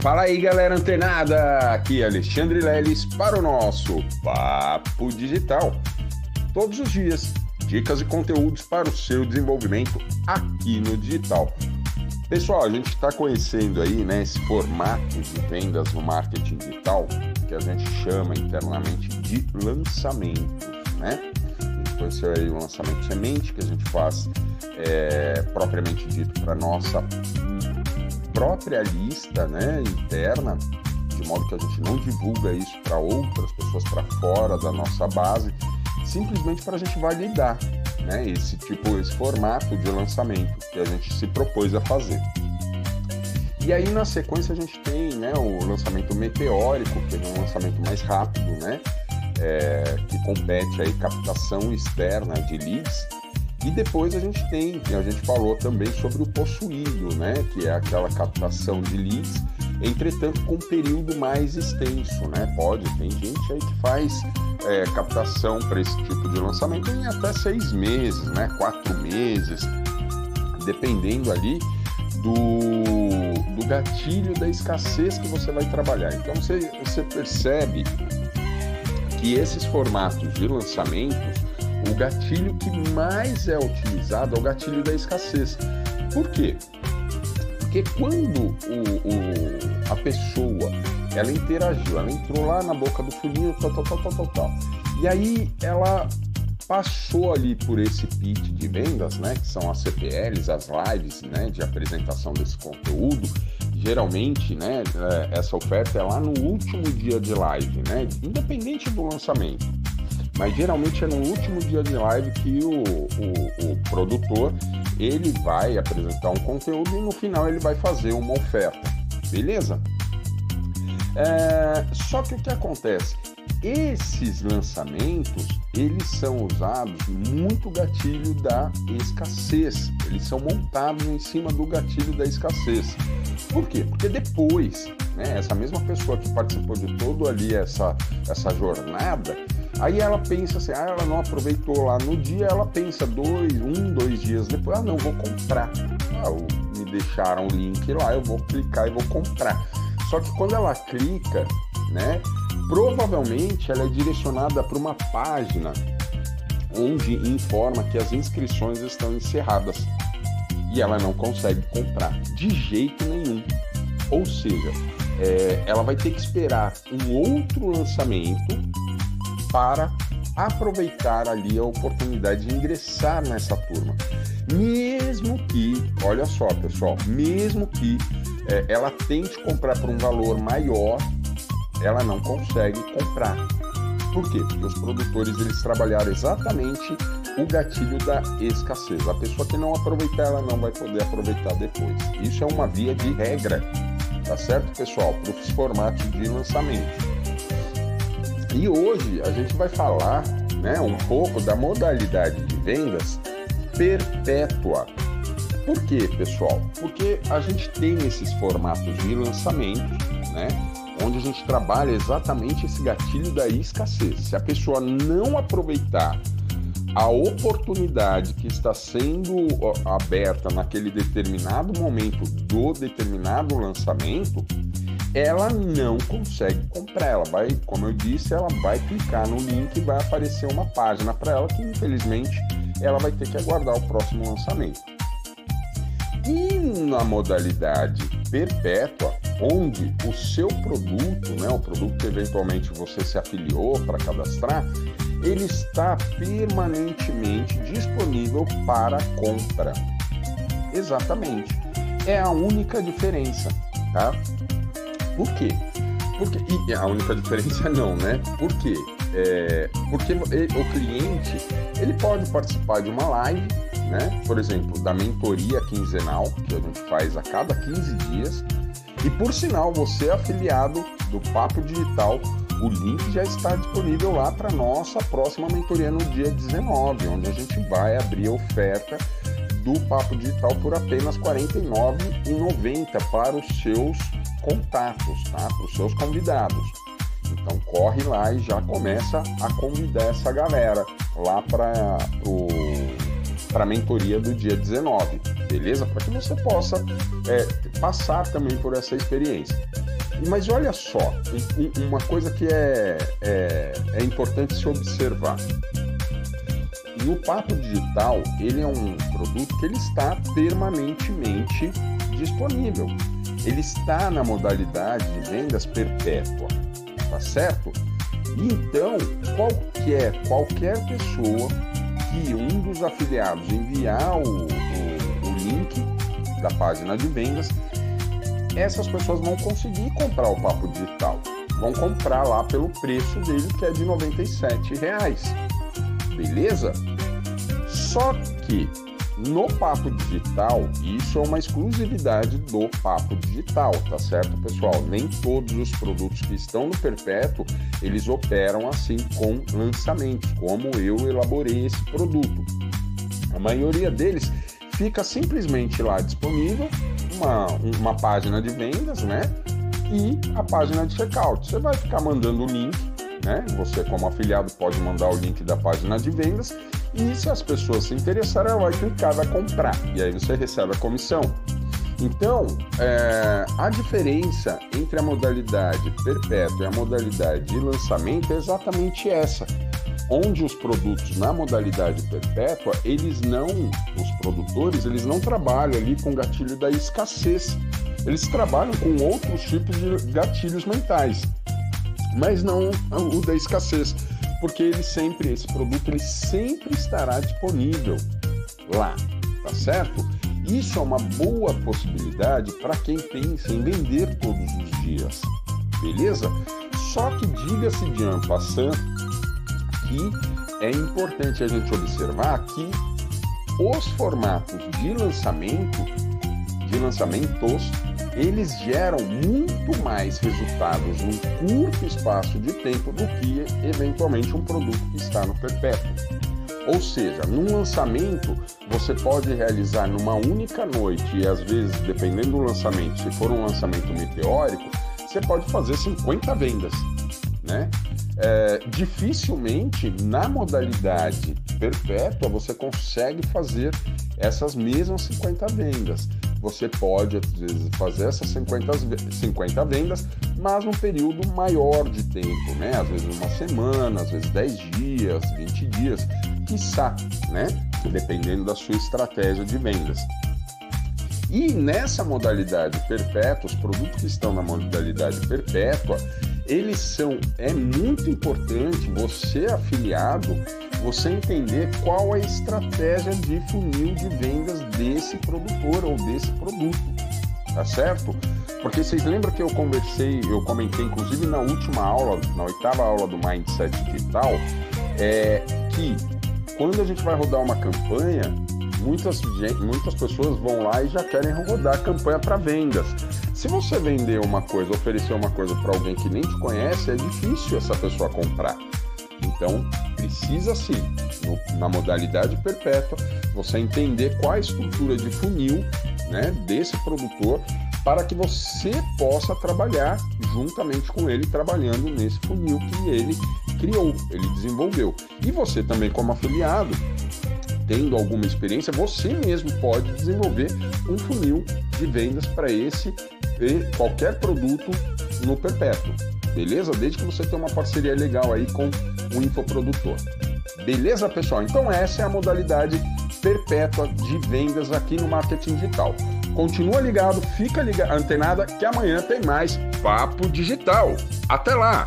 Fala aí, galera antenada! Aqui é Alexandre Leles para o nosso Papo Digital. Todos os dias, dicas e conteúdos para o seu desenvolvimento aqui no digital. Pessoal, a gente está conhecendo aí né, esse formato de vendas no marketing digital que a gente chama internamente de lançamentos, né? A gente conheceu aí o lançamento semente que a gente faz é, propriamente dito para nossa própria lista né, interna, de modo que a gente não divulga isso para outras pessoas para fora da nossa base, simplesmente para a gente validar né, esse tipo, esse formato de lançamento que a gente se propôs a fazer. E aí na sequência a gente tem né, o lançamento meteórico, que é um lançamento mais rápido, né, é, que compete aí captação externa de leads e depois a gente tem, a gente falou também sobre o possuído, né? Que é aquela captação de leads, entretanto com um período mais extenso, né? Pode, tem gente aí que faz é, captação para esse tipo de lançamento em até seis meses, né? Quatro meses, dependendo ali do, do gatilho da escassez que você vai trabalhar. Então você, você percebe que esses formatos de lançamentos o gatilho que mais é utilizado é o gatilho da escassez. Por quê? Porque quando o, o, a pessoa ela interagiu, ela entrou lá na boca do funil, tal, tal, tal, tal, tal, tal. E aí ela passou ali por esse pitch de vendas, né, que são as CPLs, as lives, né, de apresentação desse conteúdo. Geralmente, né, é, essa oferta é lá no último dia de live, né, independente do lançamento mas geralmente é no último dia de live que o, o, o, produtor ele vai apresentar um conteúdo e no final ele vai fazer uma oferta, beleza? É, só que o que acontece? Esses lançamentos eles são usados muito gatilho da escassez, eles são montados em cima do gatilho da escassez. Por quê? Porque depois, né, essa mesma pessoa que participou de todo ali essa, essa jornada, Aí ela pensa assim, ah, ela não aproveitou lá no dia, ela pensa dois, um, dois dias depois, ah, não, vou comprar. Ah, me deixaram o link lá, eu vou clicar e vou comprar. Só que quando ela clica, né, provavelmente ela é direcionada para uma página onde informa que as inscrições estão encerradas e ela não consegue comprar de jeito nenhum. Ou seja, é, ela vai ter que esperar um outro lançamento para aproveitar ali a oportunidade de ingressar nessa turma. Mesmo que, olha só pessoal, mesmo que é, ela tente comprar por um valor maior, ela não consegue comprar. Por quê? Porque os produtores eles trabalharam exatamente o gatilho da escassez. A pessoa que não aproveitar, ela não vai poder aproveitar depois. Isso é uma via de regra, tá certo, pessoal? Para os formatos de lançamento. E hoje a gente vai falar né, um pouco da modalidade de vendas perpétua. Por quê, pessoal? Porque a gente tem esses formatos de lançamento, né? Onde a gente trabalha exatamente esse gatilho da escassez. Se a pessoa não aproveitar a oportunidade que está sendo aberta naquele determinado momento do determinado lançamento, ela não consegue comprar. Ela vai, como eu disse, ela vai clicar no link e vai aparecer uma página para ela que infelizmente ela vai ter que aguardar o próximo lançamento. E na modalidade perpétua, onde o seu produto, né, o produto que eventualmente você se afiliou para cadastrar, ele está permanentemente disponível para compra. Exatamente. É a única diferença, tá? Por quê? Porque, e a única diferença não, né? Por quê? É, porque o cliente ele pode participar de uma live, né? Por exemplo, da mentoria quinzenal que a gente faz a cada 15 dias. E por sinal, você é afiliado do Papo Digital, o link já está disponível lá para nossa próxima mentoria no dia 19, onde a gente vai abrir a oferta do Papo Digital por apenas R$ 49,90 para os seus contatos, tá? Para os seus convidados. Então corre lá e já começa a convidar essa galera lá para para a mentoria do dia 19, beleza? Para que você possa é, passar também por essa experiência. Mas olha só, uma coisa que é, é, é importante se observar. No Papo Digital, ele é um produto que ele está permanentemente disponível. Ele está na modalidade de vendas perpétua, tá certo? Então, qualquer, qualquer pessoa que um dos afiliados enviar o, o, o link da página de vendas, essas pessoas vão conseguir comprar o Papo Digital. Vão comprar lá pelo preço dele, que é de R$ reais. Beleza? Só que no Papo Digital, isso é uma exclusividade do Papo Digital, tá certo, pessoal? Nem todos os produtos que estão no Perpétuo, eles operam assim com lançamentos, como eu elaborei esse produto. A maioria deles fica simplesmente lá disponível uma, uma página de vendas, né? E a página de checkout. Você vai ficar mandando o link, né? Você, como afiliado, pode mandar o link da página de vendas e se as pessoas se interessarem, ela vai clicar, vai comprar. E aí você recebe a comissão. Então, é, a diferença entre a modalidade perpétua e a modalidade de lançamento é exatamente essa. Onde os produtos na modalidade perpétua, eles não, os produtores, eles não trabalham ali com gatilho da escassez. Eles trabalham com outros tipos de gatilhos mentais, mas não o da escassez porque ele sempre, esse produto, ele sempre estará disponível lá, tá certo? Isso é uma boa possibilidade para quem pensa em vender todos os dias, beleza? Só que diga-se de passant que é importante a gente observar que os formatos de lançamento, de lançamentos, eles geram muito mais resultados num curto espaço de tempo do que eventualmente um produto que está no perpétuo. Ou seja, num lançamento você pode realizar numa única noite e às vezes, dependendo do lançamento, se for um lançamento meteórico, você pode fazer 50 vendas, né? É, dificilmente na modalidade perpétua você consegue fazer essas mesmas 50 vendas você pode, às vezes, fazer essas 50, 50 vendas, mas num período maior de tempo, né? Às vezes uma semana, às vezes 10 dias, 20 dias, quiçá, né? Dependendo da sua estratégia de vendas. E nessa modalidade perpétua, os produtos que estão na modalidade perpétua, eles são, é muito importante você afiliado você entender qual é a estratégia de funil de vendas desse produtor ou desse produto, tá certo? Porque vocês lembram que eu conversei, eu comentei inclusive na última aula, na oitava aula do Mindset Digital, é que quando a gente vai rodar uma campanha, muitas, muitas pessoas vão lá e já querem rodar a campanha para vendas. Se você vender uma coisa, oferecer uma coisa para alguém que nem te conhece, é difícil essa pessoa comprar. Então, precisa sim, no, na modalidade perpétua, você entender qual a estrutura de funil né, desse produtor para que você possa trabalhar juntamente com ele, trabalhando nesse funil que ele criou, ele desenvolveu. E você também, como afiliado, tendo alguma experiência, você mesmo pode desenvolver um funil de vendas para esse e qualquer produto no perpétuo beleza? Desde que você tenha uma parceria legal aí com o infoprodutor. Beleza, pessoal? Então essa é a modalidade perpétua de vendas aqui no marketing digital. Continua ligado, fica ligado, antenada que amanhã tem mais papo digital. Até lá.